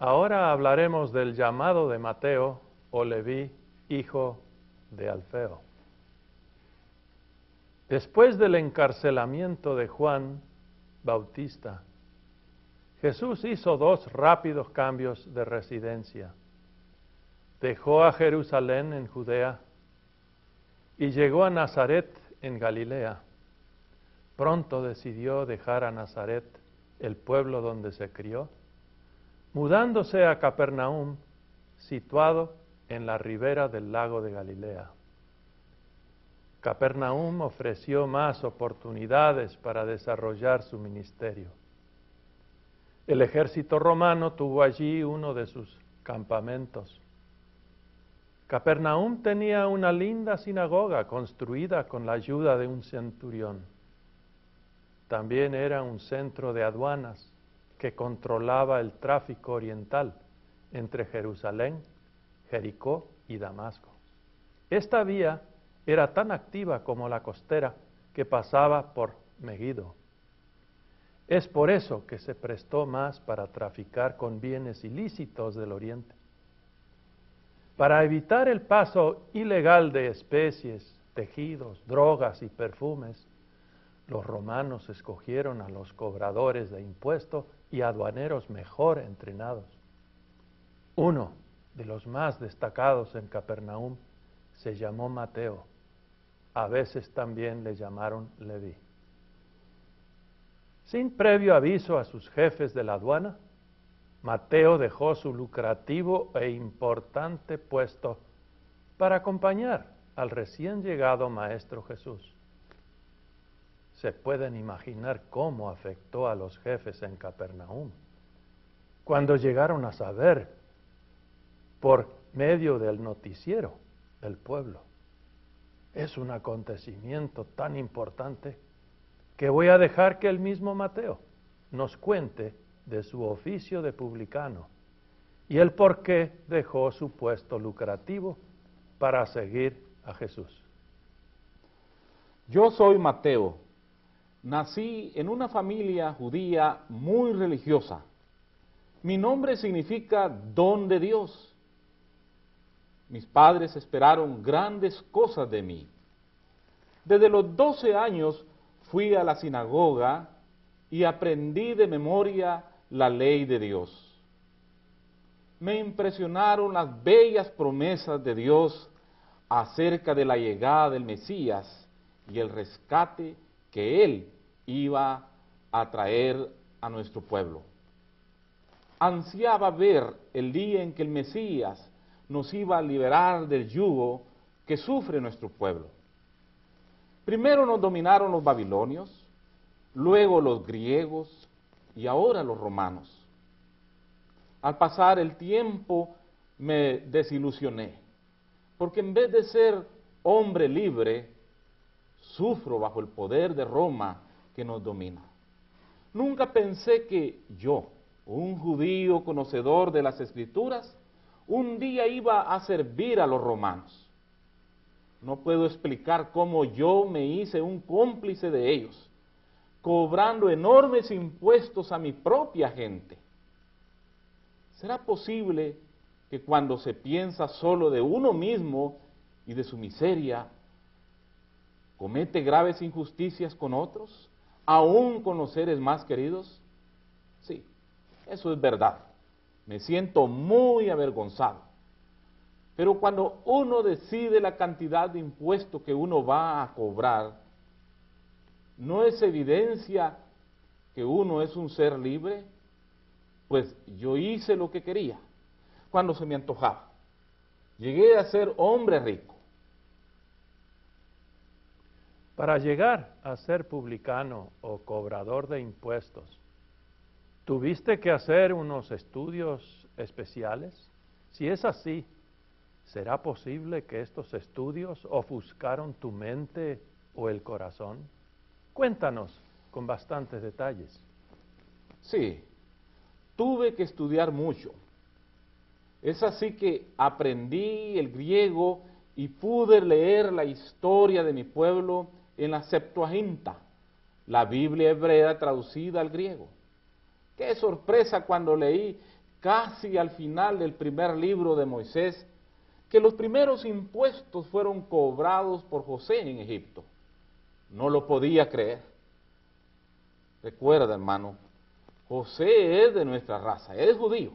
Ahora hablaremos del llamado de Mateo o Leví, hijo de Alfeo. Después del encarcelamiento de Juan Bautista, Jesús hizo dos rápidos cambios de residencia. Dejó a Jerusalén en Judea y llegó a Nazaret en Galilea. Pronto decidió dejar a Nazaret, el pueblo donde se crió, mudándose a Capernaum, situado en la ribera del lago de Galilea. Capernaum ofreció más oportunidades para desarrollar su ministerio. El ejército romano tuvo allí uno de sus campamentos. Capernaum tenía una linda sinagoga construida con la ayuda de un centurión. También era un centro de aduanas que controlaba el tráfico oriental entre Jerusalén, Jericó y Damasco. Esta vía era tan activa como la costera que pasaba por Megiddo. Es por eso que se prestó más para traficar con bienes ilícitos del oriente. Para evitar el paso ilegal de especies, tejidos, drogas y perfumes, los romanos escogieron a los cobradores de impuestos y aduaneros mejor entrenados. Uno de los más destacados en Capernaum se llamó Mateo. A veces también le llamaron Leví. Sin previo aviso a sus jefes de la aduana, Mateo dejó su lucrativo e importante puesto para acompañar al recién llegado Maestro Jesús. Se pueden imaginar cómo afectó a los jefes en Capernaum cuando llegaron a saber por medio del noticiero del pueblo. Es un acontecimiento tan importante que voy a dejar que el mismo Mateo nos cuente de su oficio de publicano y el por qué dejó su puesto lucrativo para seguir a Jesús. Yo soy Mateo. Nací en una familia judía muy religiosa. Mi nombre significa don de Dios. Mis padres esperaron grandes cosas de mí. Desde los 12 años fui a la sinagoga y aprendí de memoria la ley de Dios. Me impresionaron las bellas promesas de Dios acerca de la llegada del Mesías y el rescate que Él iba a traer a nuestro pueblo. Ansiaba ver el día en que el Mesías nos iba a liberar del yugo que sufre nuestro pueblo. Primero nos dominaron los babilonios, luego los griegos, y ahora los romanos. Al pasar el tiempo me desilusioné, porque en vez de ser hombre libre, sufro bajo el poder de Roma que nos domina. Nunca pensé que yo, un judío conocedor de las escrituras, un día iba a servir a los romanos. No puedo explicar cómo yo me hice un cómplice de ellos cobrando enormes impuestos a mi propia gente. ¿Será posible que cuando se piensa solo de uno mismo y de su miseria, comete graves injusticias con otros, aún con los seres más queridos? Sí, eso es verdad. Me siento muy avergonzado. Pero cuando uno decide la cantidad de impuestos que uno va a cobrar, ¿no es evidencia que uno es un ser libre? Pues yo hice lo que quería cuando se me antojaba. Llegué a ser hombre rico. Para llegar a ser publicano o cobrador de impuestos, ¿tuviste que hacer unos estudios especiales? Si es así, ¿será posible que estos estudios ofuscaron tu mente o el corazón? Cuéntanos con bastantes detalles. Sí, tuve que estudiar mucho. Es así que aprendí el griego y pude leer la historia de mi pueblo en la Septuaginta, la Biblia hebrea traducida al griego. Qué sorpresa cuando leí casi al final del primer libro de Moisés, que los primeros impuestos fueron cobrados por José en Egipto. No lo podía creer. Recuerda, hermano, José es de nuestra raza, es judío.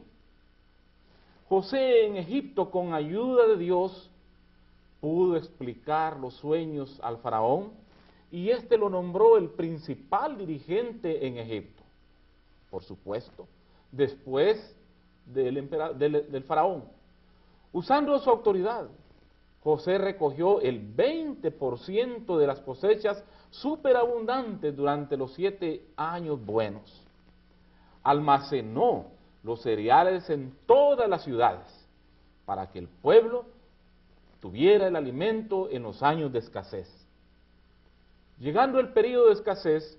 José en Egipto, con ayuda de Dios, pudo explicar los sueños al faraón y éste lo nombró el principal dirigente en Egipto. Por supuesto, después del, del faraón. Usando su autoridad, José recogió el 20% de las cosechas superabundantes durante los siete años buenos. Almacenó los cereales en todas las ciudades para que el pueblo tuviera el alimento en los años de escasez. Llegando el periodo de escasez,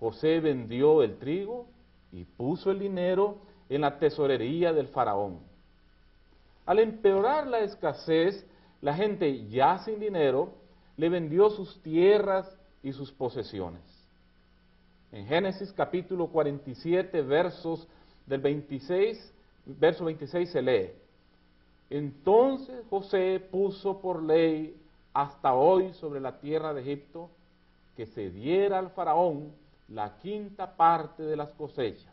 José vendió el trigo y puso el dinero en la tesorería del faraón. Al empeorar la escasez, la gente ya sin dinero le vendió sus tierras y sus posesiones. En Génesis capítulo 47, versos del 26, verso 26 se lee, entonces José puso por ley hasta hoy sobre la tierra de Egipto que se diera al faraón la quinta parte de las cosechas.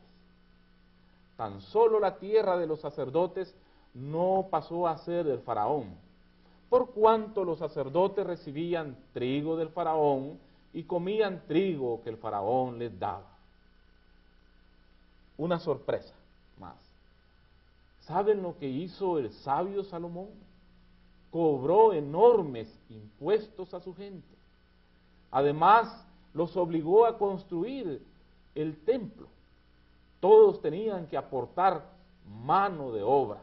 Tan solo la tierra de los sacerdotes no pasó a ser del faraón, por cuanto los sacerdotes recibían trigo del faraón y comían trigo que el faraón les daba. Una sorpresa más. ¿Saben lo que hizo el sabio Salomón? Cobró enormes impuestos a su gente. Además, los obligó a construir el templo. Todos tenían que aportar mano de obra.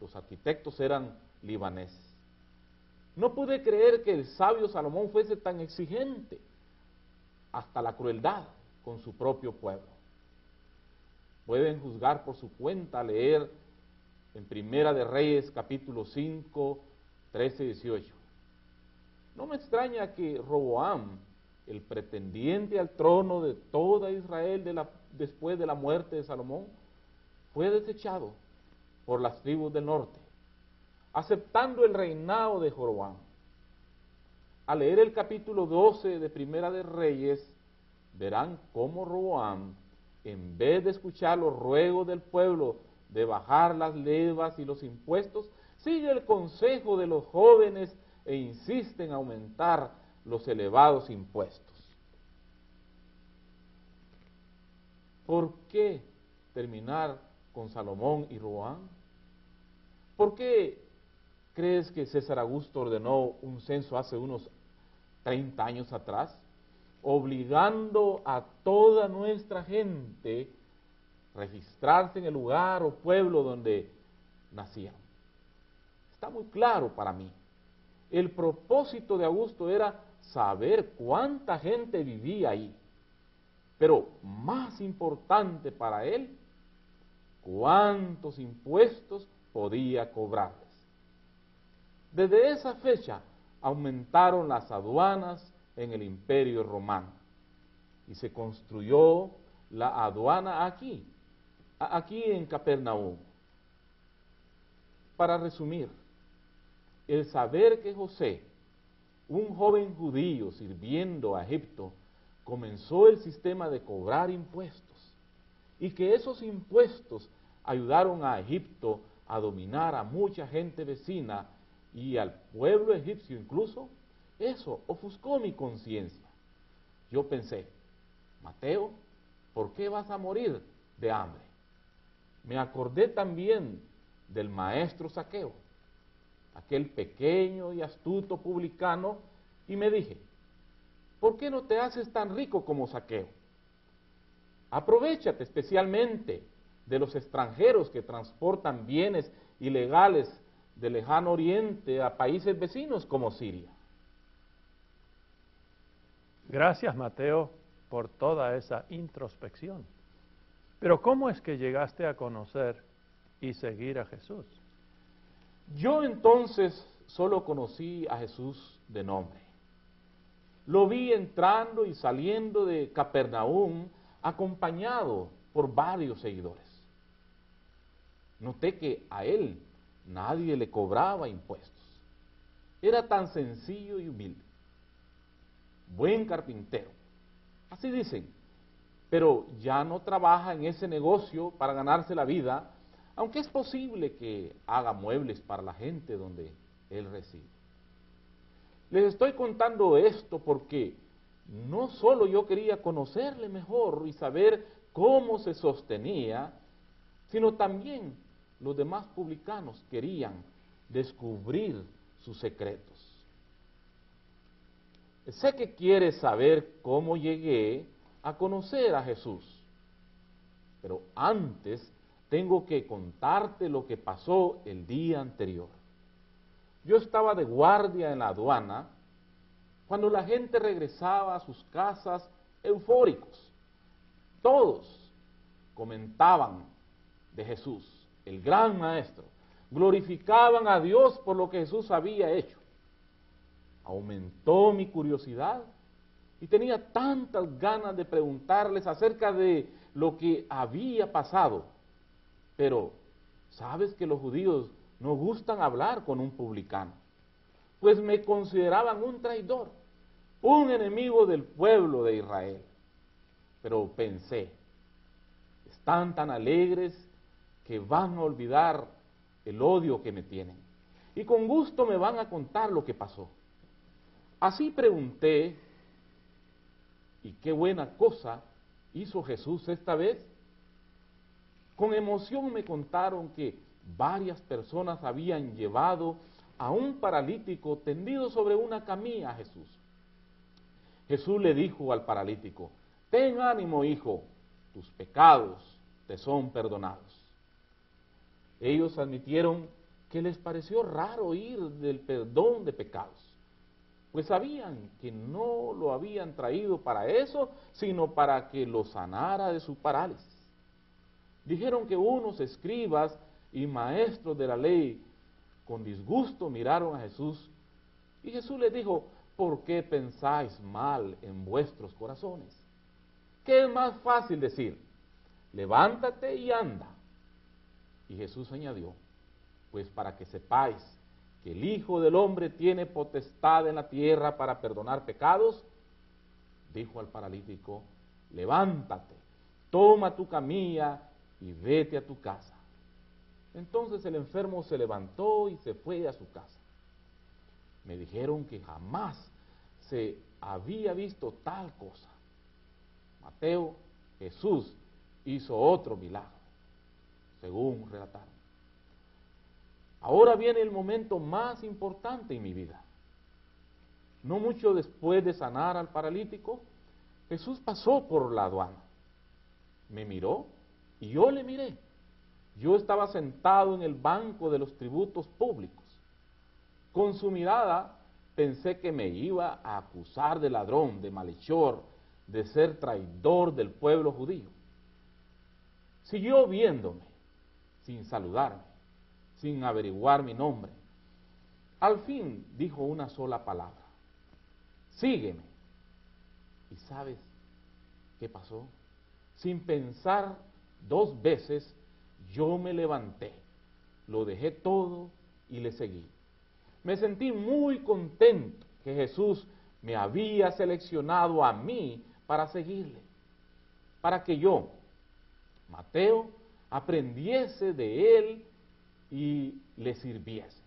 Los arquitectos eran libaneses. No pude creer que el sabio Salomón fuese tan exigente hasta la crueldad con su propio pueblo. Pueden juzgar por su cuenta, leer en Primera de Reyes capítulo 5, 13 y 18. No me extraña que Roboam, el pretendiente al trono de toda Israel después de la muerte de Salomón, fue desechado por las tribus del norte, aceptando el reinado de Joroboam. Al leer el capítulo 12 de Primera de Reyes, verán cómo Roboam, en vez de escuchar los ruegos del pueblo de bajar las levas y los impuestos, sigue el consejo de los jóvenes e insiste en aumentar los elevados impuestos. ¿Por qué terminar con Salomón y Roán? ¿Por qué crees que César Augusto ordenó un censo hace unos 30 años atrás, obligando a toda nuestra gente registrarse en el lugar o pueblo donde nacían. Está muy claro para mí. El propósito de Augusto era saber cuánta gente vivía ahí. Pero más importante para él, cuántos impuestos podía cobrarles. Desde esa fecha aumentaron las aduanas en el imperio romano y se construyó la aduana aquí, aquí en Capernaum. Para resumir, el saber que José, un joven judío sirviendo a Egipto, comenzó el sistema de cobrar impuestos y que esos impuestos ayudaron a Egipto a dominar a mucha gente vecina y al pueblo egipcio incluso, eso ofuscó mi conciencia. Yo pensé, Mateo, ¿por qué vas a morir de hambre? Me acordé también del maestro Saqueo, aquel pequeño y astuto publicano, y me dije, ¿por qué no te haces tan rico como Saqueo? Aprovechate especialmente de los extranjeros que transportan bienes ilegales del lejano oriente a países vecinos como Siria. Gracias, Mateo, por toda esa introspección. Pero ¿cómo es que llegaste a conocer y seguir a Jesús? Yo entonces solo conocí a Jesús de nombre. Lo vi entrando y saliendo de Capernaum acompañado por varios seguidores. noté que a él nadie le cobraba impuestos. Era tan sencillo y humilde. Buen carpintero. Así dicen. Pero ya no trabaja en ese negocio para ganarse la vida, aunque es posible que haga muebles para la gente donde él reside. Les estoy contando esto porque no solo yo quería conocerle mejor y saber cómo se sostenía, sino también los demás publicanos querían descubrir sus secretos. Sé que quieres saber cómo llegué a conocer a Jesús, pero antes tengo que contarte lo que pasó el día anterior. Yo estaba de guardia en la aduana cuando la gente regresaba a sus casas eufóricos. Todos comentaban de Jesús, el gran maestro. Glorificaban a Dios por lo que Jesús había hecho. Aumentó mi curiosidad y tenía tantas ganas de preguntarles acerca de lo que había pasado. Pero, ¿sabes que los judíos no gustan hablar con un publicano? Pues me consideraban un traidor, un enemigo del pueblo de Israel. Pero pensé, están tan alegres que van a olvidar el odio que me tienen. Y con gusto me van a contar lo que pasó. Así pregunté, ¿y qué buena cosa hizo Jesús esta vez? Con emoción me contaron que varias personas habían llevado a un paralítico tendido sobre una camilla a Jesús. Jesús le dijo al paralítico, ten ánimo hijo, tus pecados te son perdonados. Ellos admitieron que les pareció raro oír del perdón de pecados, pues sabían que no lo habían traído para eso, sino para que lo sanara de su parálisis. Dijeron que unos escribas y maestros de la ley con disgusto miraron a Jesús y Jesús les dijo, ¿por qué pensáis mal en vuestros corazones? ¿Qué es más fácil decir? Levántate y anda y Jesús añadió, pues para que sepáis que el Hijo del Hombre tiene potestad en la tierra para perdonar pecados, dijo al paralítico, levántate, toma tu camilla y vete a tu casa. Entonces el enfermo se levantó y se fue a su casa. Me dijeron que jamás se había visto tal cosa. Mateo, Jesús hizo otro milagro según relataron. Ahora viene el momento más importante en mi vida. No mucho después de sanar al paralítico, Jesús pasó por la aduana. Me miró y yo le miré. Yo estaba sentado en el banco de los tributos públicos. Con su mirada pensé que me iba a acusar de ladrón, de malhechor, de ser traidor del pueblo judío. Siguió viéndome sin saludarme, sin averiguar mi nombre. Al fin dijo una sola palabra, sígueme. ¿Y sabes qué pasó? Sin pensar dos veces, yo me levanté, lo dejé todo y le seguí. Me sentí muy contento que Jesús me había seleccionado a mí para seguirle, para que yo, Mateo, aprendiese de él y le sirviese.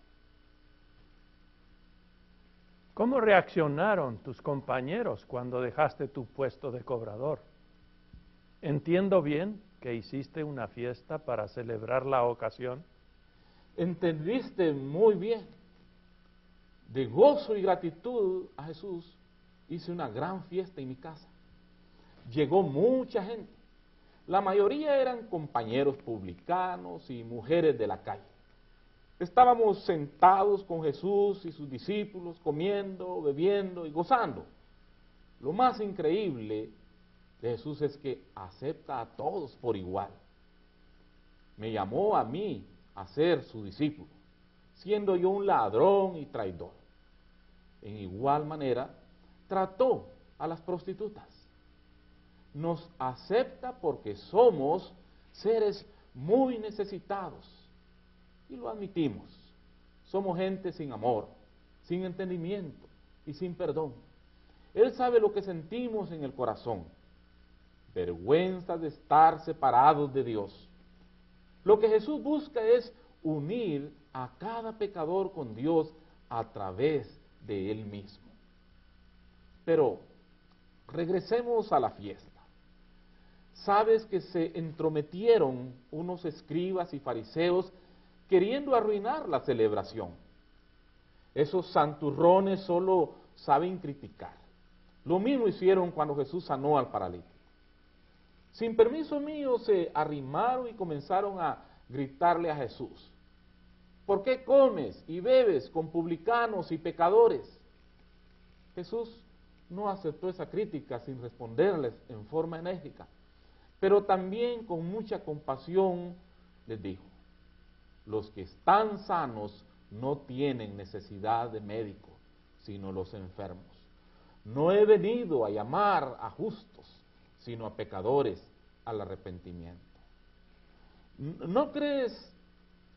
¿Cómo reaccionaron tus compañeros cuando dejaste tu puesto de cobrador? Entiendo bien que hiciste una fiesta para celebrar la ocasión. Entendiste muy bien. De gozo y gratitud a Jesús hice una gran fiesta en mi casa. Llegó mucha gente. La mayoría eran compañeros publicanos y mujeres de la calle. Estábamos sentados con Jesús y sus discípulos, comiendo, bebiendo y gozando. Lo más increíble de Jesús es que acepta a todos por igual. Me llamó a mí a ser su discípulo, siendo yo un ladrón y traidor. En igual manera, trató a las prostitutas nos acepta porque somos seres muy necesitados. Y lo admitimos. Somos gente sin amor, sin entendimiento y sin perdón. Él sabe lo que sentimos en el corazón. Vergüenza de estar separados de Dios. Lo que Jesús busca es unir a cada pecador con Dios a través de Él mismo. Pero regresemos a la fiesta. Sabes que se entrometieron unos escribas y fariseos queriendo arruinar la celebración. Esos santurrones solo saben criticar. Lo mismo hicieron cuando Jesús sanó al paralítico. Sin permiso mío se arrimaron y comenzaron a gritarle a Jesús. ¿Por qué comes y bebes con publicanos y pecadores? Jesús no aceptó esa crítica sin responderles en forma enérgica, pero también con mucha compasión les dijo, los que están sanos no tienen necesidad de médico, sino los enfermos. No he venido a llamar a justos, sino a pecadores al arrepentimiento. ¿No crees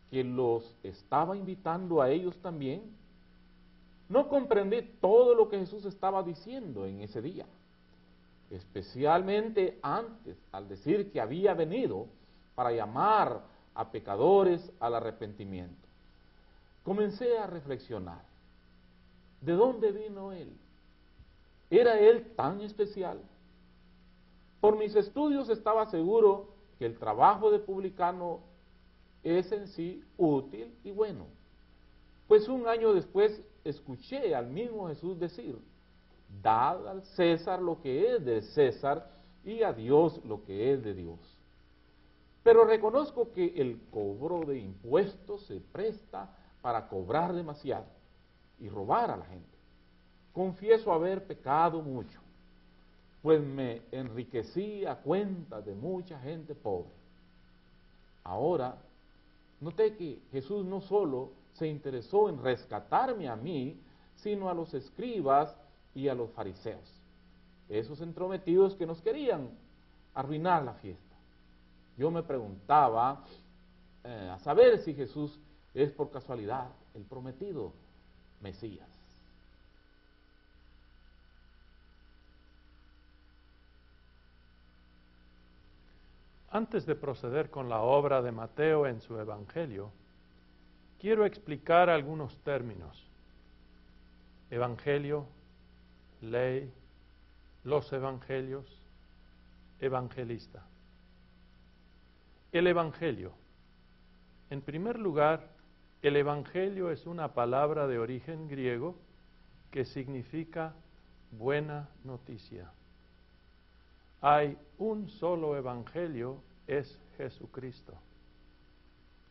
que los estaba invitando a ellos también? No comprendí todo lo que Jesús estaba diciendo en ese día, especialmente antes, al decir que había venido para llamar a pecadores al arrepentimiento. Comencé a reflexionar, ¿de dónde vino Él? ¿Era Él tan especial? Por mis estudios estaba seguro que el trabajo de publicano es en sí útil y bueno. Pues un año después escuché al mismo Jesús decir, dad al César lo que es de César y a Dios lo que es de Dios. Pero reconozco que el cobro de impuestos se presta para cobrar demasiado y robar a la gente. Confieso haber pecado mucho, pues me enriquecí a cuenta de mucha gente pobre. Ahora, noté que Jesús no solo se interesó en rescatarme a mí, sino a los escribas y a los fariseos, esos entrometidos que nos querían arruinar la fiesta. Yo me preguntaba eh, a saber si Jesús es por casualidad el prometido Mesías. Antes de proceder con la obra de Mateo en su Evangelio, quiero explicar algunos términos. Evangelio, ley, los evangelios, evangelista. El Evangelio. En primer lugar, el Evangelio es una palabra de origen griego que significa buena noticia. Hay un solo Evangelio, es Jesucristo.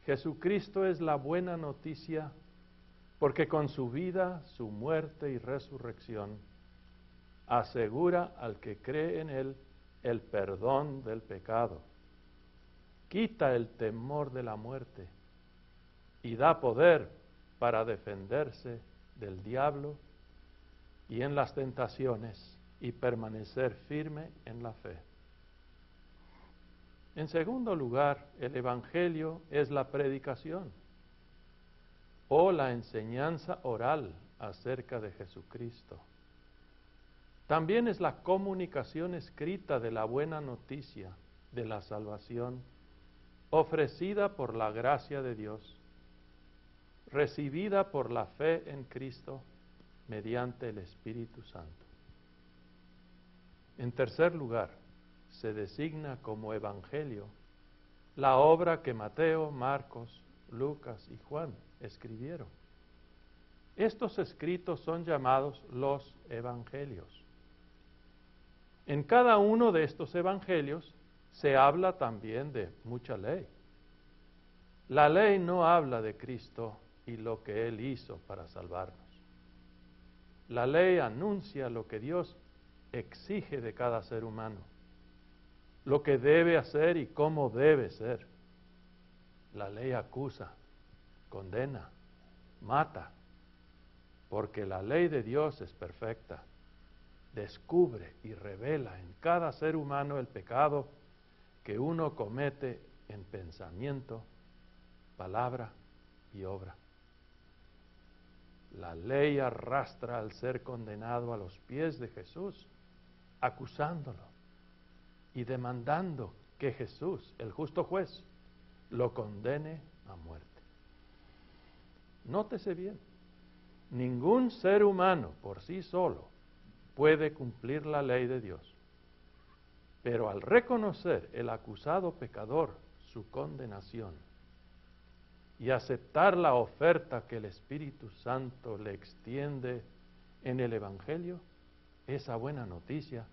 Jesucristo es la buena noticia porque con su vida, su muerte y resurrección asegura al que cree en Él el perdón del pecado, quita el temor de la muerte y da poder para defenderse del diablo y en las tentaciones y permanecer firme en la fe. En segundo lugar, el Evangelio es la predicación o la enseñanza oral acerca de Jesucristo. También es la comunicación escrita de la buena noticia de la salvación ofrecida por la gracia de Dios, recibida por la fe en Cristo mediante el Espíritu Santo. En tercer lugar, se designa como Evangelio la obra que Mateo, Marcos, Lucas y Juan escribieron. Estos escritos son llamados los Evangelios. En cada uno de estos Evangelios se habla también de mucha ley. La ley no habla de Cristo y lo que Él hizo para salvarnos. La ley anuncia lo que Dios exige de cada ser humano, lo que debe hacer y cómo debe ser. La ley acusa, condena, mata, porque la ley de Dios es perfecta. Descubre y revela en cada ser humano el pecado que uno comete en pensamiento, palabra y obra. La ley arrastra al ser condenado a los pies de Jesús, acusándolo y demandando que Jesús, el justo juez, lo condene a muerte. Nótese bien, ningún ser humano por sí solo puede cumplir la ley de Dios. Pero al reconocer el acusado pecador su condenación y aceptar la oferta que el Espíritu Santo le extiende en el Evangelio, esa buena noticia,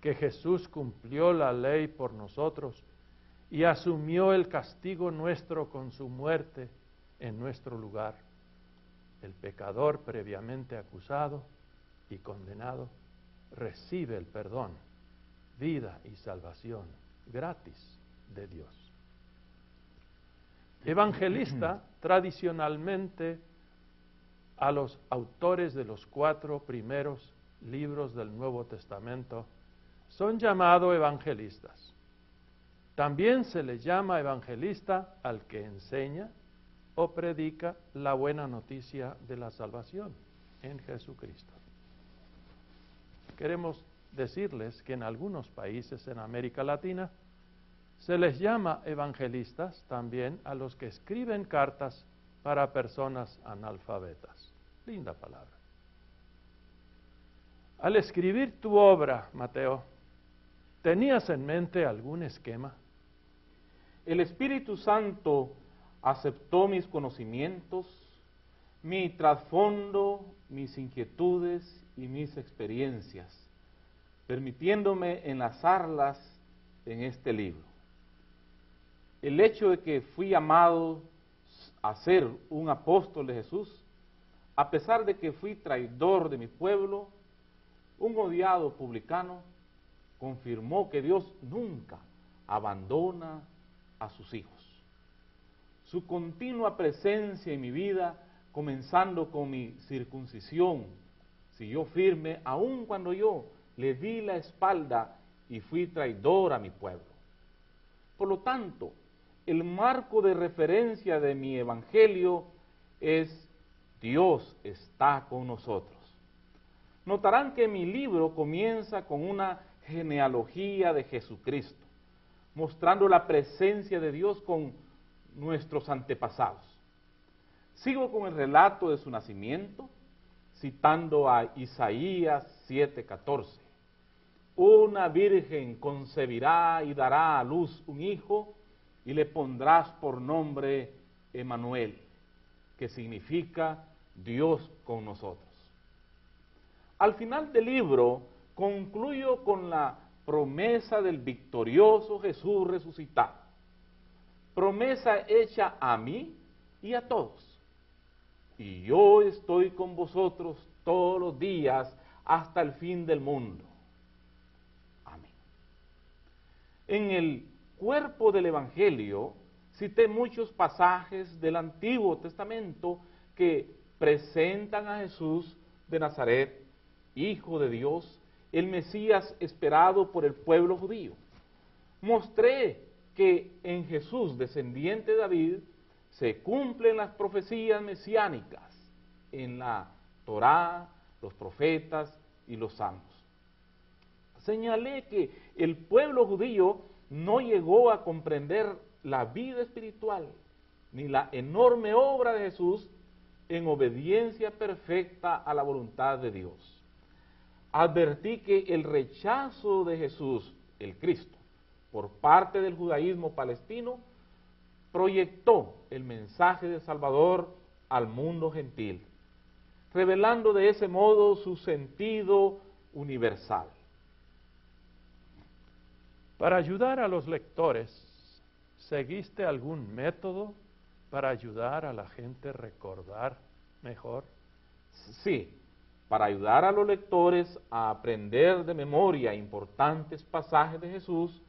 que Jesús cumplió la ley por nosotros y asumió el castigo nuestro con su muerte en nuestro lugar. El pecador previamente acusado y condenado recibe el perdón, vida y salvación gratis de Dios. Evangelista tradicionalmente a los autores de los cuatro primeros libros del Nuevo Testamento son llamados evangelistas. También se le llama evangelista al que enseña o predica la buena noticia de la salvación en Jesucristo. Queremos decirles que en algunos países en América Latina se les llama evangelistas también a los que escriben cartas para personas analfabetas. Linda palabra. Al escribir tu obra, Mateo, ¿tenías en mente algún esquema? El Espíritu Santo aceptó mis conocimientos, mi trasfondo, mis inquietudes y mis experiencias, permitiéndome enlazarlas en este libro. El hecho de que fui llamado a ser un apóstol de Jesús, a pesar de que fui traidor de mi pueblo, un odiado publicano, confirmó que Dios nunca abandona a sus hijos. Su continua presencia en mi vida, comenzando con mi circuncisión, siguió firme aun cuando yo le di la espalda y fui traidor a mi pueblo. Por lo tanto, el marco de referencia de mi evangelio es Dios está con nosotros. Notarán que mi libro comienza con una genealogía de Jesucristo, mostrando la presencia de Dios con nuestros antepasados. Sigo con el relato de su nacimiento, citando a Isaías 7:14. Una virgen concebirá y dará a luz un hijo y le pondrás por nombre Emanuel, que significa Dios con nosotros. Al final del libro concluyo con la promesa del victorioso Jesús resucitado. Promesa hecha a mí y a todos. Y yo estoy con vosotros todos los días hasta el fin del mundo. Amén. En el cuerpo del Evangelio cité muchos pasajes del Antiguo Testamento que presentan a Jesús de Nazaret, Hijo de Dios, el Mesías esperado por el pueblo judío. Mostré que en Jesús, descendiente de David, se cumplen las profecías mesiánicas en la Torá, los profetas y los salmos. Señalé que el pueblo judío no llegó a comprender la vida espiritual ni la enorme obra de Jesús en obediencia perfecta a la voluntad de Dios advertí que el rechazo de Jesús, el Cristo, por parte del judaísmo palestino, proyectó el mensaje de Salvador al mundo gentil, revelando de ese modo su sentido universal. Para ayudar a los lectores, ¿seguiste algún método para ayudar a la gente a recordar mejor? Sí, para ayudar a los lectores a aprender de memoria importantes pasajes de Jesús,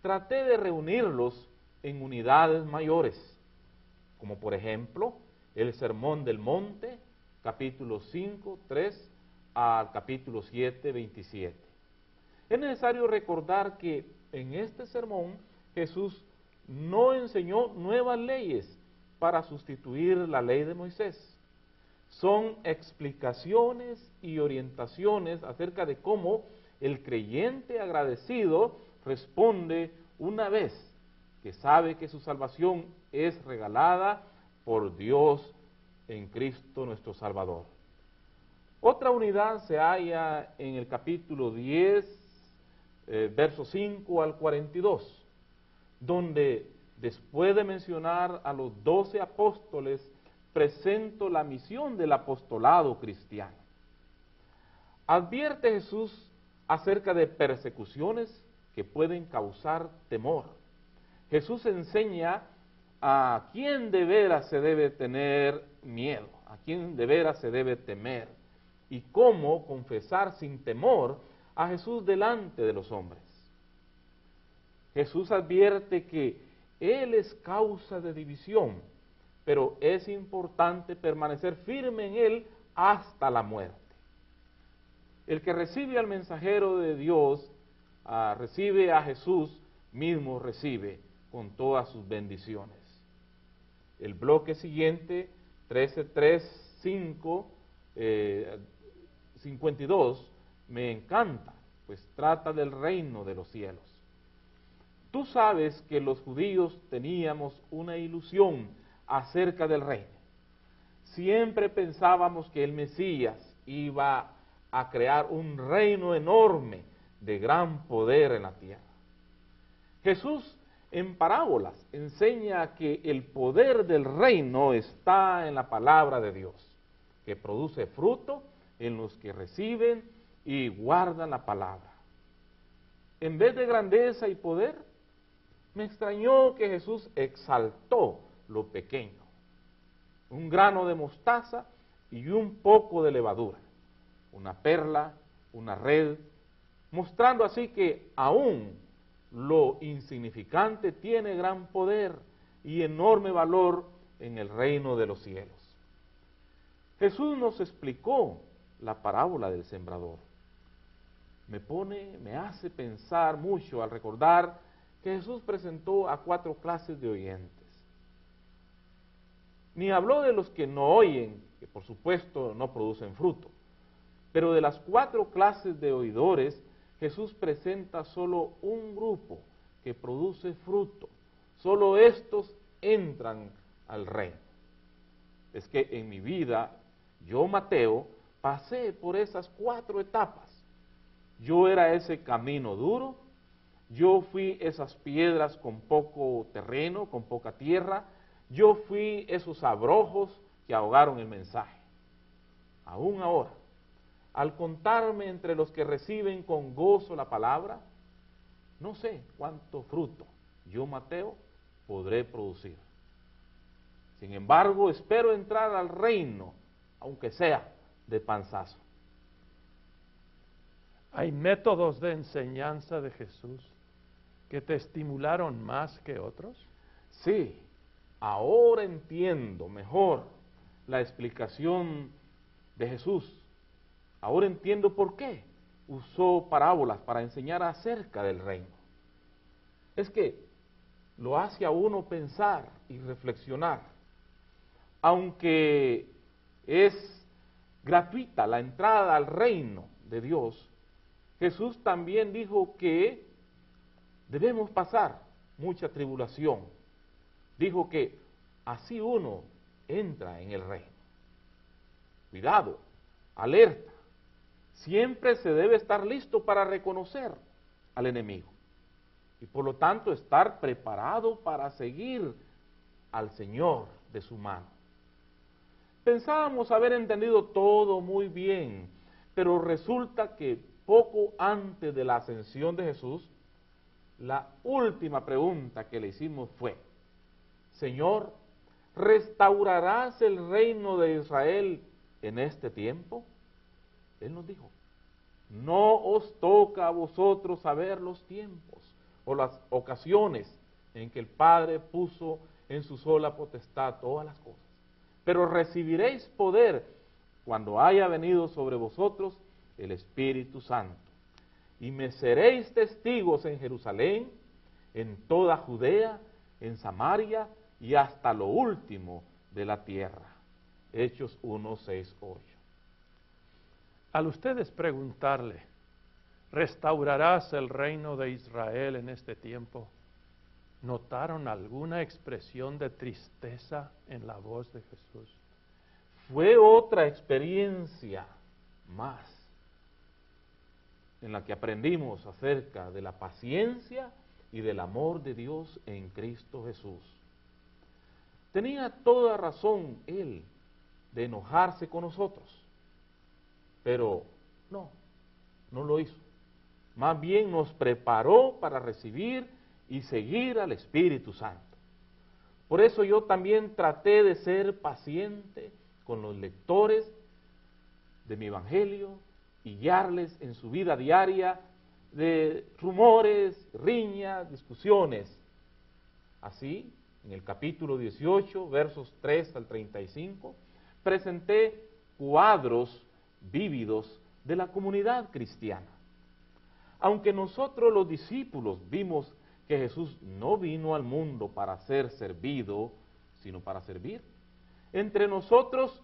traté de reunirlos en unidades mayores, como por ejemplo el Sermón del Monte, capítulo 5, 3 al capítulo 7, 27. Es necesario recordar que en este sermón Jesús no enseñó nuevas leyes para sustituir la ley de Moisés. Son explicaciones y orientaciones acerca de cómo el creyente agradecido responde una vez que sabe que su salvación es regalada por Dios en Cristo nuestro Salvador. Otra unidad se halla en el capítulo 10, eh, verso 5 al 42, donde después de mencionar a los doce apóstoles, presento la misión del apostolado cristiano. Advierte Jesús acerca de persecuciones que pueden causar temor. Jesús enseña a quién de veras se debe tener miedo, a quién de veras se debe temer y cómo confesar sin temor a Jesús delante de los hombres. Jesús advierte que Él es causa de división, pero es importante permanecer firme en Él hasta la muerte. El que recibe al mensajero de Dios, ah, recibe a Jesús, mismo recibe con todas sus bendiciones. El bloque siguiente, 13.3.5, 52, me encanta, pues trata del reino de los cielos. Tú sabes que los judíos teníamos una ilusión acerca del reino. Siempre pensábamos que el Mesías iba a crear un reino enorme de gran poder en la tierra. Jesús en parábolas enseña que el poder del reino está en la palabra de Dios, que produce fruto en los que reciben y guardan la palabra. En vez de grandeza y poder, me extrañó que Jesús exaltó lo pequeño, un grano de mostaza y un poco de levadura, una perla, una red, mostrando así que aún lo insignificante tiene gran poder y enorme valor en el reino de los cielos. Jesús nos explicó la parábola del sembrador. Me pone, me hace pensar mucho al recordar que Jesús presentó a cuatro clases de oyentes. Ni habló de los que no oyen, que por supuesto no producen fruto, pero de las cuatro clases de oidores, Jesús presenta solo un grupo que produce fruto. Solo estos entran al reino. Es que en mi vida, yo Mateo, pasé por esas cuatro etapas. Yo era ese camino duro, yo fui esas piedras con poco terreno, con poca tierra, yo fui esos abrojos que ahogaron el mensaje. Aún ahora, al contarme entre los que reciben con gozo la palabra, no sé cuánto fruto yo, Mateo, podré producir. Sin embargo, espero entrar al reino, aunque sea de panzazo. Hay métodos de enseñanza de Jesús que te estimularon más que otros. Sí, ahora entiendo mejor la explicación de Jesús Ahora entiendo por qué usó parábolas para enseñar acerca del reino. Es que lo hace a uno pensar y reflexionar. Aunque es gratuita la entrada al reino de Dios, Jesús también dijo que debemos pasar mucha tribulación. Dijo que así uno entra en el reino. Cuidado, alerta siempre se debe estar listo para reconocer al enemigo. Y por lo tanto estar preparado para seguir al Señor de su mano. Pensábamos haber entendido todo muy bien, pero resulta que poco antes de la ascensión de Jesús, la última pregunta que le hicimos fue, Señor, ¿restaurarás el reino de Israel en este tiempo? Él nos dijo, no os toca a vosotros saber los tiempos o las ocasiones en que el Padre puso en su sola potestad todas las cosas. Pero recibiréis poder cuando haya venido sobre vosotros el Espíritu Santo. Y me seréis testigos en Jerusalén, en toda Judea, en Samaria y hasta lo último de la tierra. Hechos 1, 6, 8. Al ustedes preguntarle, ¿restaurarás el reino de Israel en este tiempo? ¿Notaron alguna expresión de tristeza en la voz de Jesús? Fue otra experiencia más en la que aprendimos acerca de la paciencia y del amor de Dios en Cristo Jesús. Tenía toda razón Él de enojarse con nosotros, pero no, no lo hizo. Más bien nos preparó para recibir y seguir al Espíritu Santo. Por eso yo también traté de ser paciente con los lectores de mi Evangelio y guiarles en su vida diaria de rumores, riñas, discusiones. Así, en el capítulo 18, versos 3 al 35, presenté cuadros vívidos de la comunidad cristiana. Aunque nosotros los discípulos vimos que Jesús no vino al mundo para ser servido, sino para servir, entre nosotros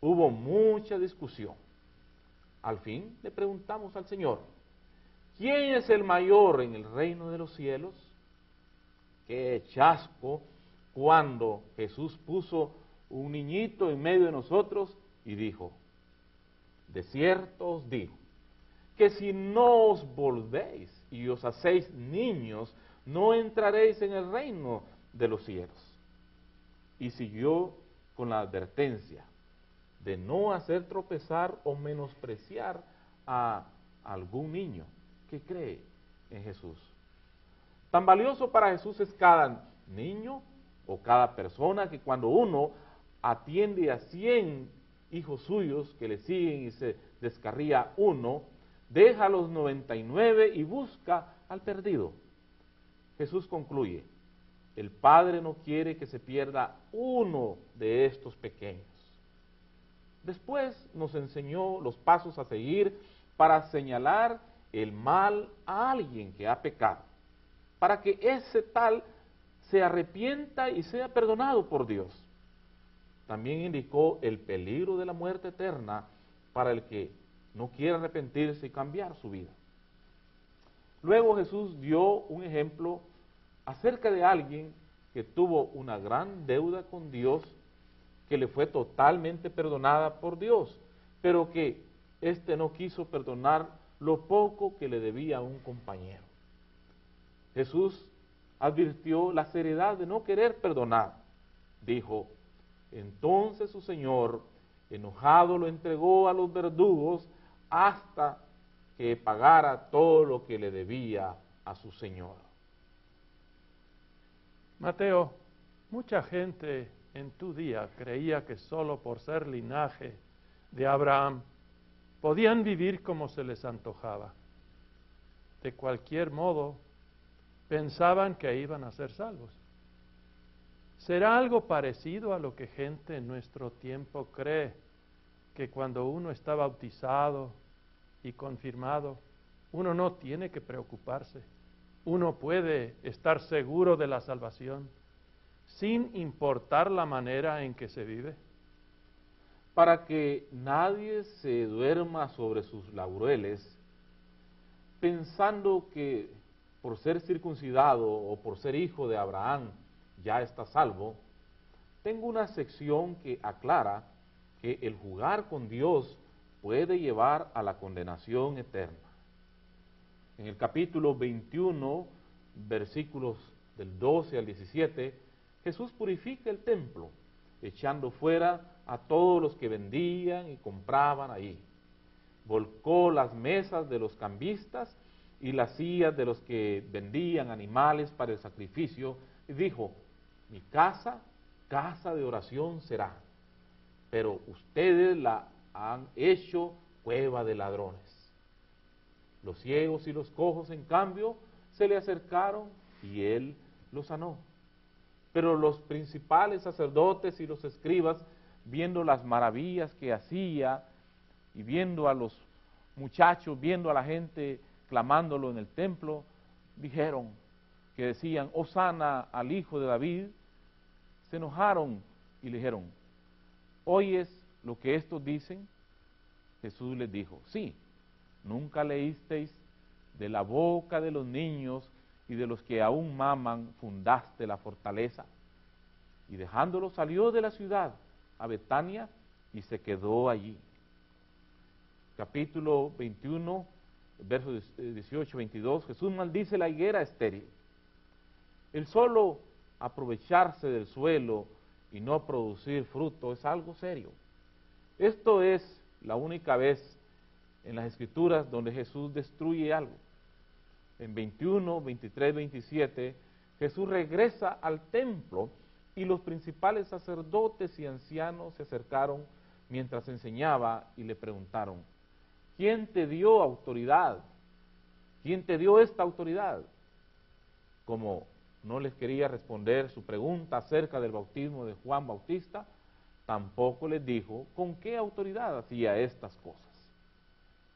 hubo mucha discusión. Al fin le preguntamos al Señor, ¿quién es el mayor en el reino de los cielos? Qué chasco cuando Jesús puso un niñito en medio de nosotros y dijo, de cierto os digo, que si no os volvéis y os hacéis niños, no entraréis en el reino de los cielos. Y siguió con la advertencia de no hacer tropezar o menospreciar a algún niño que cree en Jesús. Tan valioso para Jesús es cada niño o cada persona que cuando uno atiende a 100 hijos suyos que le siguen y se descarría uno, deja los 99 y busca al perdido. Jesús concluye, el Padre no quiere que se pierda uno de estos pequeños. Después nos enseñó los pasos a seguir para señalar el mal a alguien que ha pecado, para que ese tal se arrepienta y sea perdonado por Dios. También indicó el peligro de la muerte eterna para el que no quiere arrepentirse y cambiar su vida. Luego Jesús dio un ejemplo acerca de alguien que tuvo una gran deuda con Dios que le fue totalmente perdonada por Dios, pero que éste no quiso perdonar lo poco que le debía a un compañero. Jesús advirtió la seriedad de no querer perdonar. Dijo, entonces su Señor, enojado, lo entregó a los verdugos hasta que pagara todo lo que le debía a su Señor. Mateo, mucha gente en tu día creía que solo por ser linaje de Abraham podían vivir como se les antojaba. De cualquier modo, pensaban que iban a ser salvos. ¿Será algo parecido a lo que gente en nuestro tiempo cree que cuando uno está bautizado y confirmado, uno no tiene que preocuparse? Uno puede estar seguro de la salvación sin importar la manera en que se vive? Para que nadie se duerma sobre sus laureles, pensando que por ser circuncidado o por ser hijo de Abraham ya está salvo, tengo una sección que aclara que el jugar con Dios puede llevar a la condenación eterna. En el capítulo 21, versículos del 12 al 17, Jesús purifica el templo, echando fuera a todos los que vendían y compraban ahí. Volcó las mesas de los cambistas y las sillas de los que vendían animales para el sacrificio y dijo, mi casa, casa de oración será, pero ustedes la han hecho cueva de ladrones. Los ciegos y los cojos, en cambio, se le acercaron y él los sanó. Pero los principales sacerdotes y los escribas, viendo las maravillas que hacía y viendo a los muchachos, viendo a la gente clamándolo en el templo, dijeron, que decían, Osana al hijo de David, se enojaron y le dijeron, ¿oyes lo que estos dicen? Jesús les dijo, sí, nunca leísteis de la boca de los niños y de los que aún maman fundaste la fortaleza. Y dejándolo salió de la ciudad a Betania y se quedó allí. Capítulo 21, versos 18, 22, Jesús maldice la higuera estéril. El solo aprovecharse del suelo y no producir fruto es algo serio. Esto es la única vez en las escrituras donde Jesús destruye algo. En 21, 23, 27, Jesús regresa al templo y los principales sacerdotes y ancianos se acercaron mientras enseñaba y le preguntaron, ¿quién te dio autoridad? ¿Quién te dio esta autoridad? Como no les quería responder su pregunta acerca del bautismo de Juan Bautista, tampoco les dijo con qué autoridad hacía estas cosas.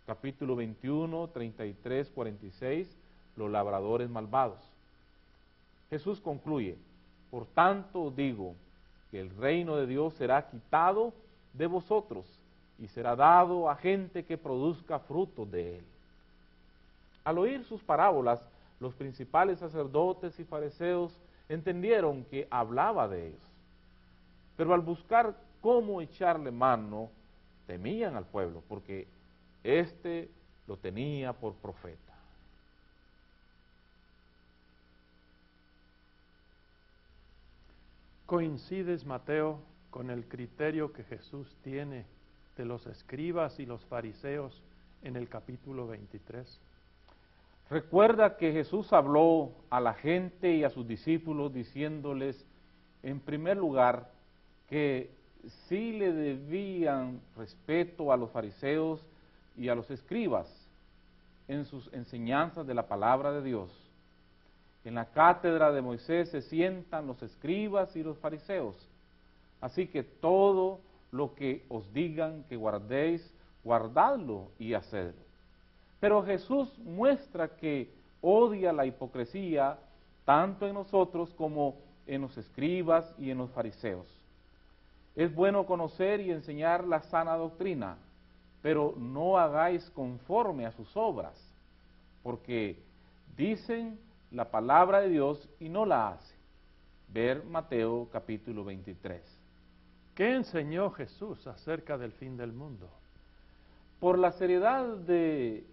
Capítulo 21, 33, 46, los labradores malvados. Jesús concluye, por tanto digo que el reino de Dios será quitado de vosotros y será dado a gente que produzca frutos de él. Al oír sus parábolas, los principales sacerdotes y fariseos entendieron que hablaba de ellos. Pero al buscar cómo echarle mano, temían al pueblo, porque éste lo tenía por profeta. ¿Coincides, Mateo, con el criterio que Jesús tiene de los escribas y los fariseos en el capítulo 23? Recuerda que Jesús habló a la gente y a sus discípulos diciéndoles, en primer lugar, que sí le debían respeto a los fariseos y a los escribas en sus enseñanzas de la palabra de Dios. En la cátedra de Moisés se sientan los escribas y los fariseos. Así que todo lo que os digan que guardéis, guardadlo y hacedlo. Pero Jesús muestra que odia la hipocresía tanto en nosotros como en los escribas y en los fariseos. Es bueno conocer y enseñar la sana doctrina, pero no hagáis conforme a sus obras, porque dicen la palabra de Dios y no la hacen. Ver Mateo capítulo 23. ¿Qué enseñó Jesús acerca del fin del mundo? Por la seriedad de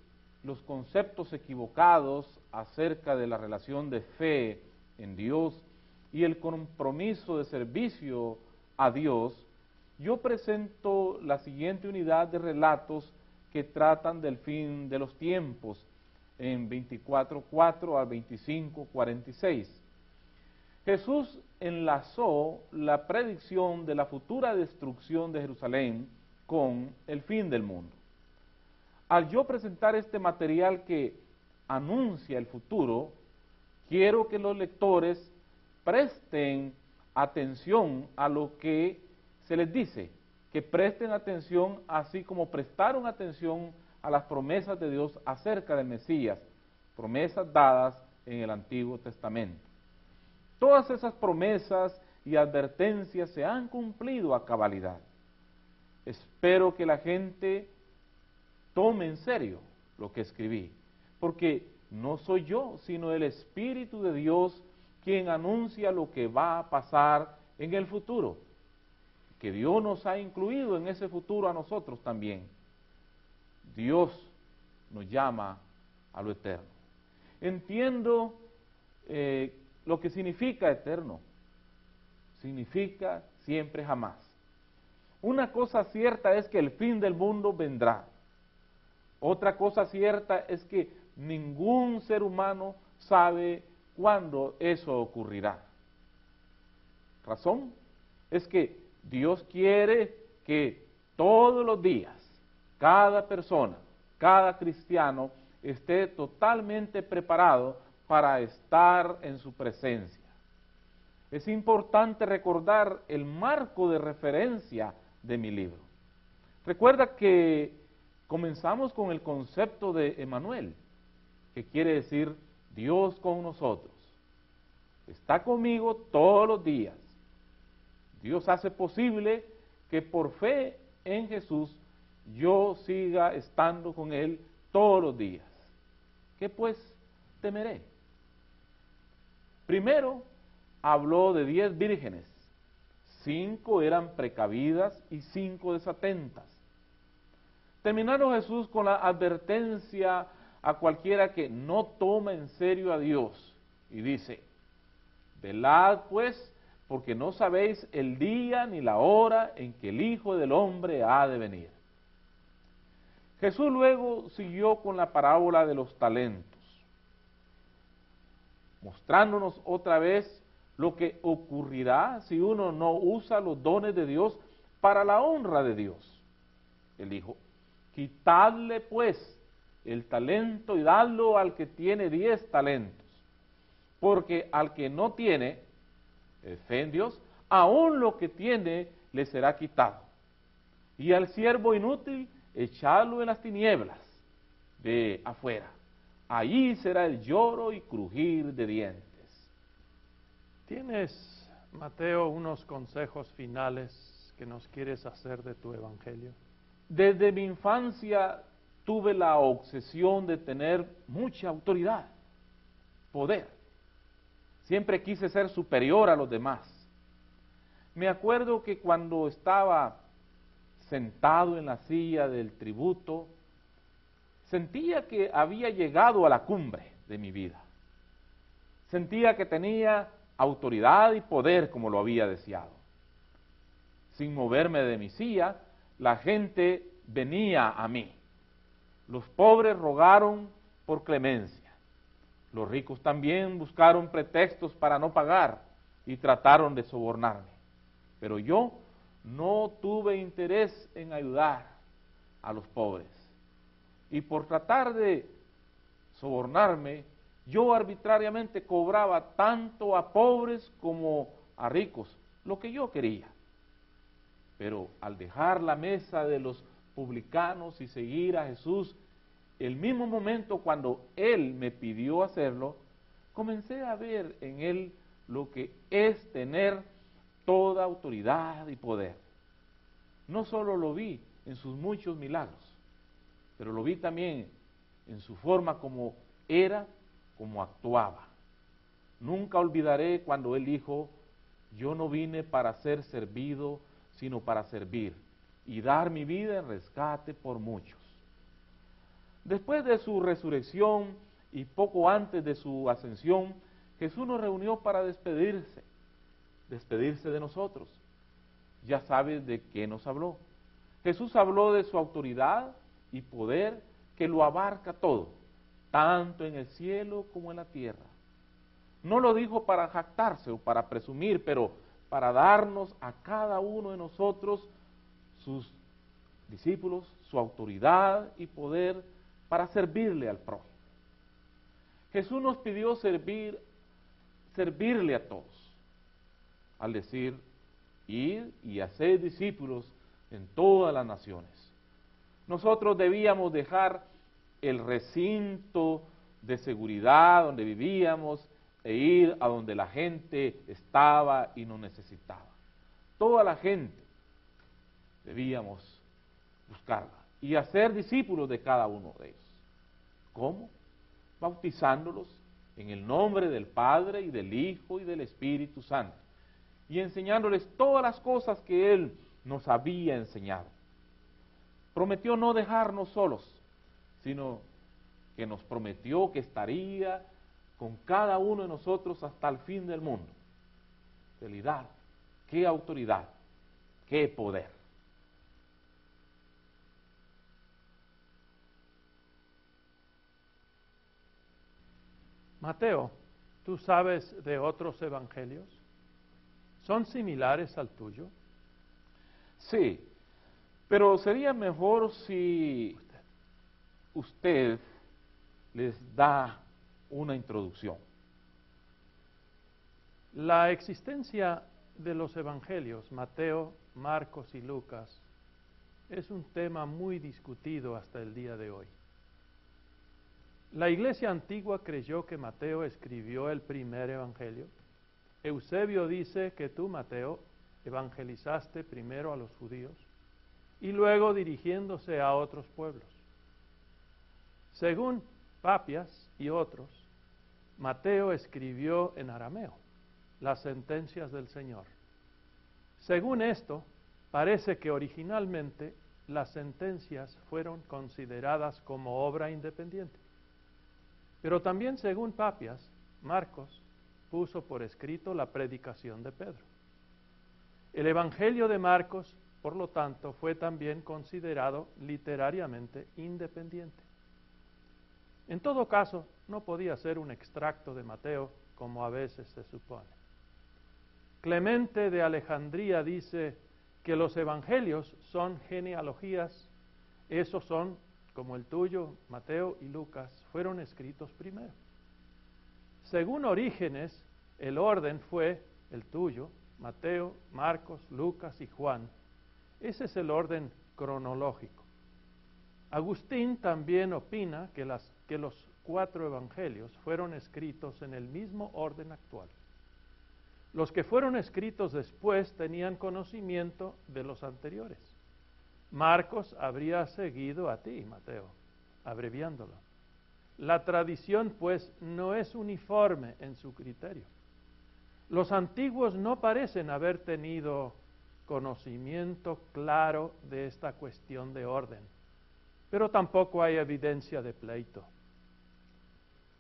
los conceptos equivocados acerca de la relación de fe en Dios y el compromiso de servicio a Dios, yo presento la siguiente unidad de relatos que tratan del fin de los tiempos en 24.4 al 25.46. Jesús enlazó la predicción de la futura destrucción de Jerusalén con el fin del mundo. Al yo presentar este material que anuncia el futuro, quiero que los lectores presten atención a lo que se les dice, que presten atención así como prestaron atención a las promesas de Dios acerca del Mesías, promesas dadas en el Antiguo Testamento. Todas esas promesas y advertencias se han cumplido a cabalidad. Espero que la gente tome en serio lo que escribí, porque no soy yo, sino el Espíritu de Dios quien anuncia lo que va a pasar en el futuro, que Dios nos ha incluido en ese futuro a nosotros también. Dios nos llama a lo eterno. Entiendo eh, lo que significa eterno. Significa siempre jamás. Una cosa cierta es que el fin del mundo vendrá. Otra cosa cierta es que ningún ser humano sabe cuándo eso ocurrirá. Razón es que Dios quiere que todos los días, cada persona, cada cristiano, esté totalmente preparado para estar en su presencia. Es importante recordar el marco de referencia de mi libro. Recuerda que comenzamos con el concepto de Emanuel, que quiere decir Dios con nosotros. está conmigo todos los días. Dios hace posible que por fe en Jesús yo siga estando con Él todos los días. ¿Qué pues temeré? Primero habló de diez vírgenes, cinco eran precavidas y cinco desatentas. Terminaron Jesús con la advertencia a cualquiera que no toma en serio a Dios y dice, velad pues, porque no sabéis el día ni la hora en que el Hijo del Hombre ha de venir. Jesús luego siguió con la parábola de los talentos, mostrándonos otra vez lo que ocurrirá si uno no usa los dones de Dios para la honra de Dios. Él dijo, quitadle pues el talento y dadlo al que tiene diez talentos. Porque al que no tiene fe en Dios, aún lo que tiene le será quitado. Y al siervo inútil, echadlo en las tinieblas de afuera. Allí será el lloro y crujir de dientes. ¿Tienes, Mateo, unos consejos finales que nos quieres hacer de tu evangelio? Desde mi infancia tuve la obsesión de tener mucha autoridad, poder. Siempre quise ser superior a los demás. Me acuerdo que cuando estaba sentado en la silla del tributo, sentía que había llegado a la cumbre de mi vida. Sentía que tenía autoridad y poder como lo había deseado. Sin moverme de mi silla, la gente venía a mí. Los pobres rogaron por clemencia. Los ricos también buscaron pretextos para no pagar y trataron de sobornarme. Pero yo no tuve interés en ayudar a los pobres. Y por tratar de sobornarme, yo arbitrariamente cobraba tanto a pobres como a ricos, lo que yo quería. Pero al dejar la mesa de los publicanos y seguir a Jesús, el mismo momento cuando Él me pidió hacerlo, comencé a ver en Él lo que es tener toda autoridad y poder. No solo lo vi en sus muchos milagros, pero lo vi también en su forma como era, como actuaba. Nunca olvidaré cuando Él dijo, yo no vine para ser servido, sino para servir y dar mi vida en rescate por muchos. Después de su resurrección y poco antes de su ascensión, Jesús nos reunió para despedirse, despedirse de nosotros. Ya sabes de qué nos habló. Jesús habló de su autoridad y poder que lo abarca todo, tanto en el cielo como en la tierra. No lo dijo para jactarse o para presumir, pero para darnos a cada uno de nosotros sus discípulos, su autoridad y poder para servirle al prójimo. Jesús nos pidió servir, servirle a todos, al decir, ir y hacer discípulos en todas las naciones. Nosotros debíamos dejar el recinto de seguridad donde vivíamos e ir a donde la gente estaba y nos necesitaba. Toda la gente debíamos buscarla y hacer discípulos de cada uno de ellos. ¿Cómo? Bautizándolos en el nombre del Padre y del Hijo y del Espíritu Santo y enseñándoles todas las cosas que Él nos había enseñado. Prometió no dejarnos solos, sino que nos prometió que estaría con cada uno de nosotros hasta el fin del mundo. Realidad, qué autoridad, qué poder. Mateo, ¿tú sabes de otros evangelios? ¿Son similares al tuyo? Sí, pero sería mejor si usted les da una introducción. La existencia de los evangelios, Mateo, Marcos y Lucas, es un tema muy discutido hasta el día de hoy. La iglesia antigua creyó que Mateo escribió el primer evangelio Eusebio dice que tú, Mateo, evangelizaste primero a los judíos y luego dirigiéndose a otros pueblos. Según Papias y otros, Mateo escribió en arameo las sentencias del Señor. Según esto, parece que originalmente las sentencias fueron consideradas como obra independiente. Pero también según Papias, Marcos puso por escrito la predicación de Pedro. El Evangelio de Marcos, por lo tanto, fue también considerado literariamente independiente. En todo caso, no podía ser un extracto de Mateo como a veces se supone. Clemente de Alejandría dice que los evangelios son genealogías, esos son, como el tuyo, Mateo y Lucas, fueron escritos primero. Según Orígenes, el orden fue el tuyo, Mateo, Marcos, Lucas y Juan. Ese es el orden cronológico. Agustín también opina que, los cuatro evangelios fueron escritos en el mismo orden actual. Los que fueron escritos después tenían conocimiento de los anteriores. Marcos habría seguido a ti, Mateo, abreviándolo. La tradición, pues, no es uniforme en su criterio. Los antiguos no parecen haber tenido conocimiento claro de esta cuestión de orden, pero tampoco hay evidencia de pleito.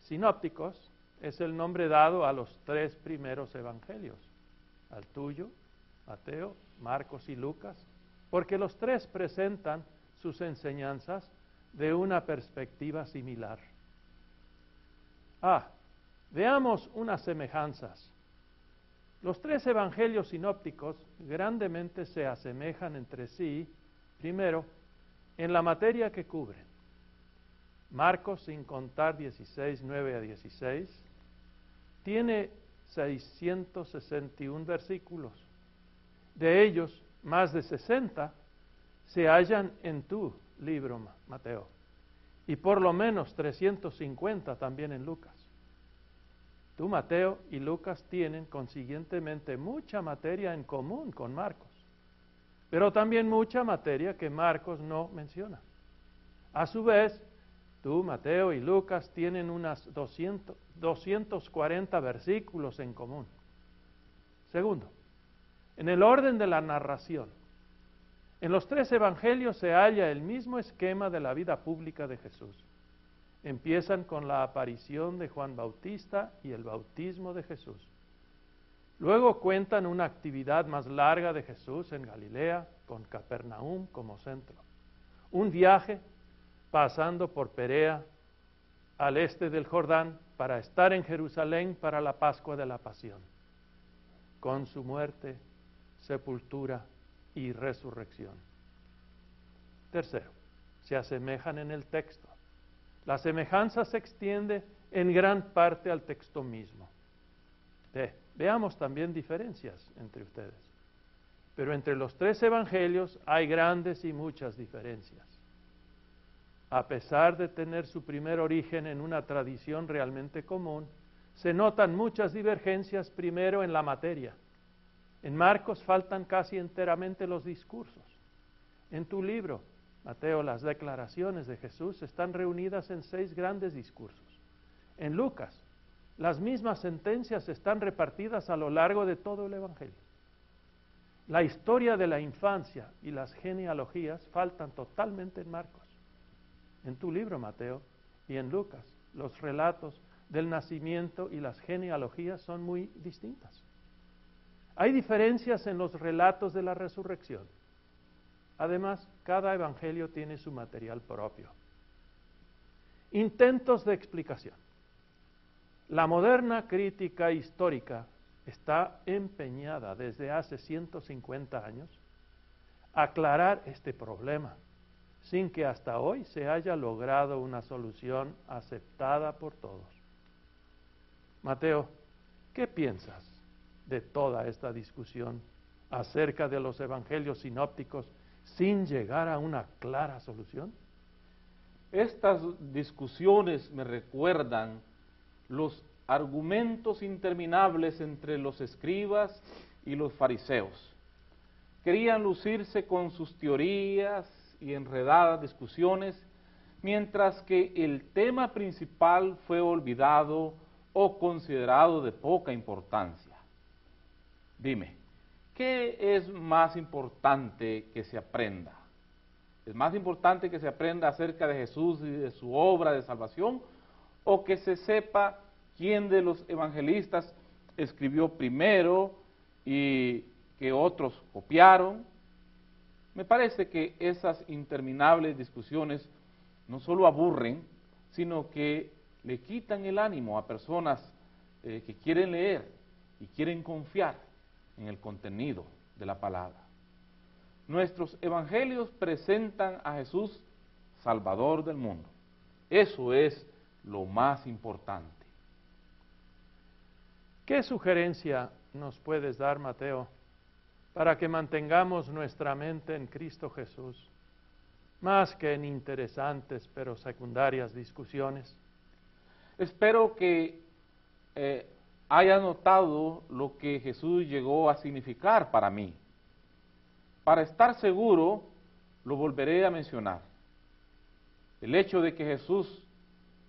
Sinópticos es el nombre dado a los tres primeros evangelios, al tuyo, Mateo, Marcos y Lucas, porque los tres presentan sus enseñanzas de una perspectiva similar. Ah, veamos unas semejanzas. Los tres evangelios sinópticos grandemente se asemejan entre sí, primero, en la materia que cubren. Marcos, sin contar 16, 9 a 16, tiene 661 versículos. De ellos, más de 60 se hallan en tu libro, Mateo, y por lo menos 350 también en Lucas. Tú, Mateo y Lucas tienen consiguientemente mucha materia en común con Marcos, pero también mucha materia que Marcos no menciona. A su vez, tú, Mateo y Lucas tienen unas 200, 240 versículos en común. Segundo, en el orden de la narración, en los tres evangelios se halla el mismo esquema de la vida pública de Jesús. Empiezan con la aparición de Juan Bautista y el bautismo de Jesús. Luego cuentan una actividad más larga de Jesús en Galilea, con Capernaum como centro. Un viaje pasando por Perea al este del Jordán para estar en Jerusalén para la Pascua de la Pasión, con su muerte, sepultura y resurrección. Tercero, se asemejan en el texto. La semejanza se extiende en gran parte al texto mismo. veamos también diferencias entre ustedes. Pero entre los tres evangelios hay grandes y muchas diferencias. A pesar de tener su primer origen en una tradición realmente común, se notan muchas divergencias primero en la materia. En Marcos faltan casi enteramente los discursos. En tu libro Mateo, las declaraciones de Jesús están reunidas en seis grandes discursos. En Lucas, las mismas sentencias están repartidas a lo largo de todo el Evangelio. La historia de la infancia y las genealogías faltan totalmente en Marcos. En tu libro, Mateo, y en Lucas, los relatos del nacimiento y las genealogías son muy distintas. Hay diferencias en los relatos de la resurrección. Además, cada evangelio tiene su material propio. Intentos de explicación. La moderna crítica histórica está empeñada desde hace 150 años a aclarar este problema, sin que hasta hoy se haya logrado una solución aceptada por todos. Mateo, ¿qué piensas de toda esta discusión acerca de los evangelios sinópticos sin llegar a una clara solución? Estas discusiones me recuerdan los argumentos interminables entre los escribas y los fariseos. Querían lucirse con sus teorías y enredadas discusiones, mientras que el tema principal fue olvidado o considerado de poca importancia. Dime, ¿qué es más importante que se aprenda? ¿Es más importante que se aprenda acerca de Jesús y de su obra de salvación o que se sepa quién de los evangelistas escribió primero y que otros copiaron? Me parece que esas interminables discusiones no solo aburren, sino que le quitan el ánimo a personas eh, que quieren leer y quieren confiar en el contenido de la palabra. Nuestros evangelios presentan a Jesús Salvador del mundo. Eso es lo más importante. ¿Qué sugerencia nos puedes dar, Mateo, para que mantengamos nuestra mente en Cristo Jesús, más que en interesantes pero secundarias discusiones? Espero que eh, haya notado lo que Jesús llegó a significar para mí. Para estar seguro, lo volveré a mencionar. El hecho de que Jesús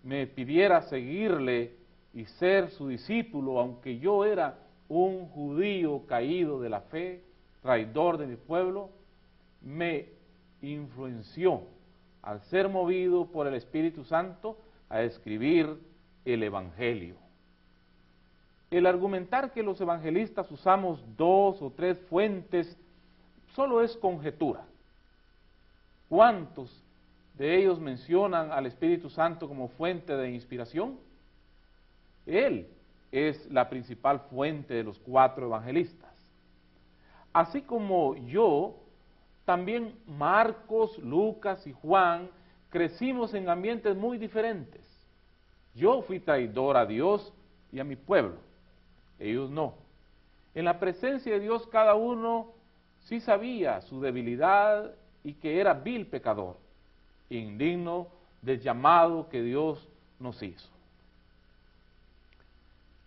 me pidiera seguirle y ser su discípulo, aunque yo era un judío caído de la fe, traidor de mi pueblo, me influenció al ser movido por el Espíritu Santo a escribir el Evangelio. El argumentar que los evangelistas usamos dos o tres fuentes solo es conjetura. ¿Cuántos de ellos mencionan al Espíritu Santo como fuente de inspiración? Él es la principal fuente de los cuatro evangelistas. Así como yo, también Marcos, Lucas y Juan crecimos en ambientes muy diferentes. Yo fui traidor a Dios y a mi pueblo, ellos no. En la presencia de Dios cada uno sí sabía su debilidad y que era vil pecador, indigno del llamado que Dios nos hizo.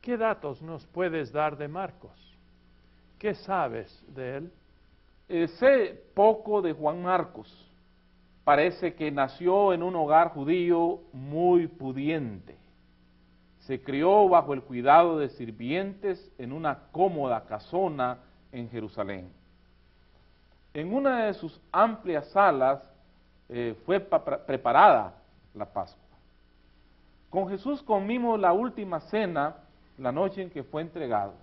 ¿Qué datos nos puedes dar de Marcos? ¿Qué sabes de él? Eh, sé poco de Juan Marcos. Parece que nació en un hogar judío muy pudiente se crió bajo el cuidado de sirvientes en una cómoda casona en Jerusalén. En una de sus amplias salas eh, fue preparada la Pascua. Con Jesús comimos la última cena la noche en que fue entregado.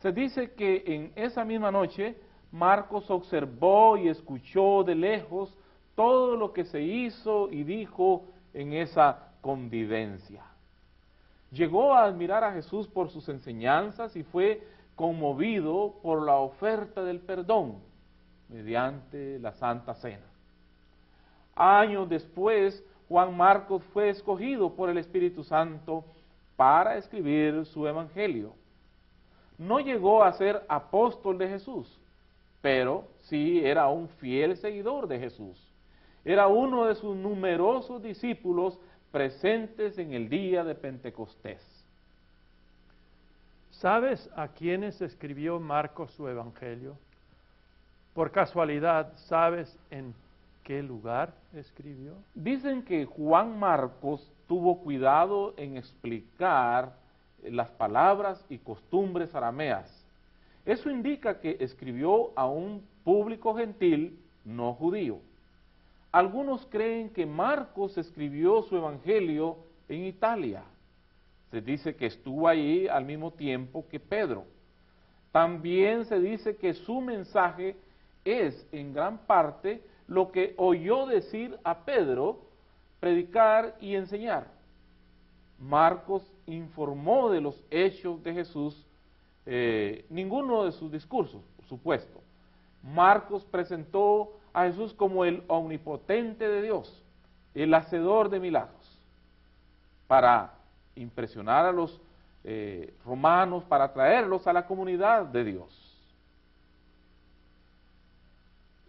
Se dice que en esa misma noche Marcos observó y escuchó de lejos todo lo que se hizo y dijo en esa convivencia llegó a admirar a Jesús por sus enseñanzas y fue conmovido por la oferta del perdón mediante la Santa Cena. Años después, Juan Marcos fue escogido por el Espíritu Santo para escribir su Evangelio. No llegó a ser apóstol de Jesús, pero sí era un fiel seguidor de Jesús. Era uno de sus numerosos discípulos presentes en el día de Pentecostés. ¿Sabes a quiénes escribió Marcos su Evangelio? Por casualidad, ¿sabes en qué lugar escribió? Dicen que Juan Marcos tuvo cuidado en explicar las palabras y costumbres arameas. Eso indica que escribió a un público gentil no judío. Algunos creen que Marcos escribió su evangelio en Italia. Se dice que estuvo allí al mismo tiempo que Pedro. También se dice que su mensaje es en gran parte lo que oyó decir a Pedro predicar y enseñar. Marcos informó de los hechos de Jesús, eh, ninguno de sus discursos, por supuesto. Marcos presentó a Jesús como el omnipotente de Dios, el hacedor de milagros, para impresionar a los eh, romanos, para traerlos a la comunidad de Dios.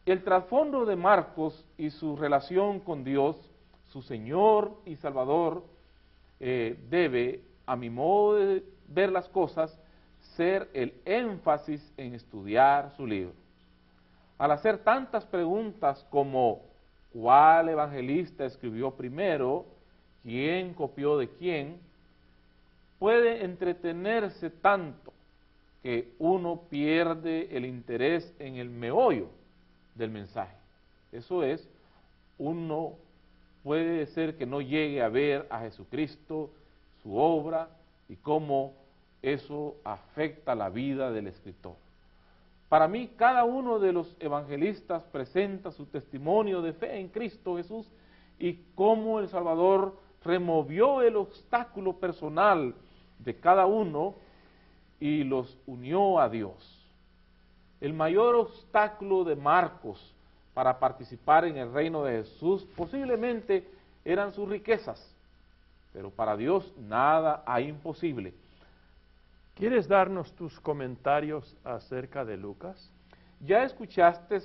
El trasfondo de Marcos y su relación con Dios, su Señor y Salvador, eh, debe a mi modo de ver las cosas, ser el énfasis en estudiar su libro. Al hacer tantas preguntas como cuál evangelista escribió primero, quién copió de quién, puede entretenerse tanto que uno pierde el interés en el meollo del mensaje. Eso es, uno puede ser que no llegue a ver a Jesucristo, su obra y cómo eso afecta la vida del escritor. Para mí, cada uno de los evangelistas presenta su testimonio de fe en Cristo Jesús y cómo el Salvador removió el obstáculo personal de cada uno y los unió a Dios. El mayor obstáculo de Marcos para participar en el reino de Jesús posiblemente eran sus riquezas, pero para Dios nada hay imposible. ¿Quieres darnos tus comentarios acerca de Lucas? Ya escuchaste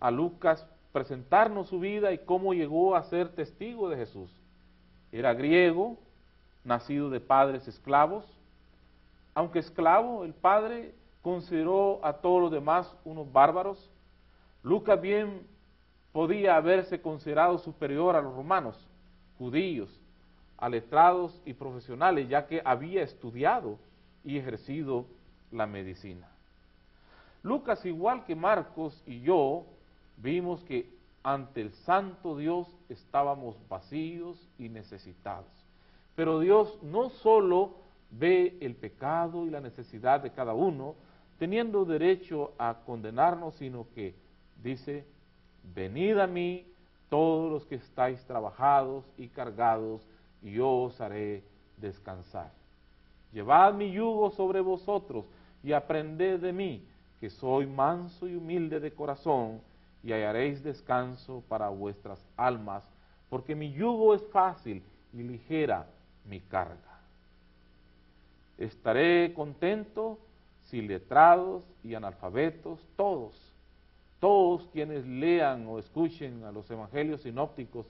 a Lucas presentarnos su vida y cómo llegó a ser testigo de Jesús. Era griego, nacido de padres esclavos. Aunque esclavo, el padre consideró a todos los demás unos bárbaros. Lucas bien podía haberse considerado superior a los romanos, judíos, a letrados y profesionales, ya que había estudiado y ejercido la medicina. Lucas, igual que Marcos y yo, vimos que ante el santo Dios estábamos vacíos y necesitados. Pero Dios no solo ve el pecado y la necesidad de cada uno, teniendo derecho a condenarnos, sino que dice, venid a mí todos los que estáis trabajados y cargados, y yo os haré descansar. Llevad mi yugo sobre vosotros y aprended de mí, que soy manso y humilde de corazón, y hallaréis descanso para vuestras almas, porque mi yugo es fácil y ligera mi carga. Estaré contento si letrados y analfabetos, todos, todos quienes lean o escuchen a los evangelios sinópticos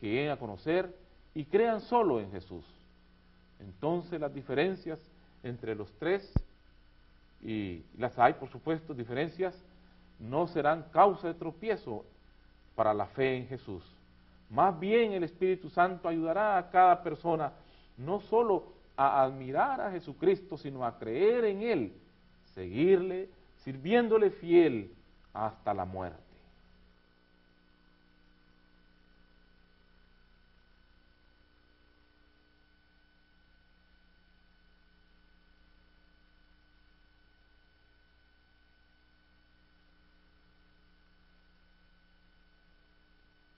que lleguen a conocer y crean solo en Jesús. Entonces las diferencias entre los tres, y las hay por supuesto, diferencias, no serán causa de tropiezo para la fe en Jesús. Más bien el Espíritu Santo ayudará a cada persona no solo a admirar a Jesucristo, sino a creer en Él, seguirle, sirviéndole fiel hasta la muerte.